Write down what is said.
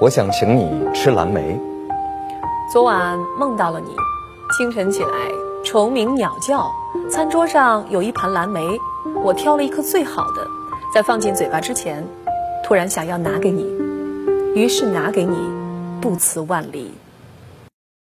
我想请你吃蓝莓。昨晚梦到了你清晨起来虫鸣鸟叫餐桌上有一盘蓝莓我挑了一颗最好的在放进嘴巴之前突然想要拿给你于是拿给你不辞万里。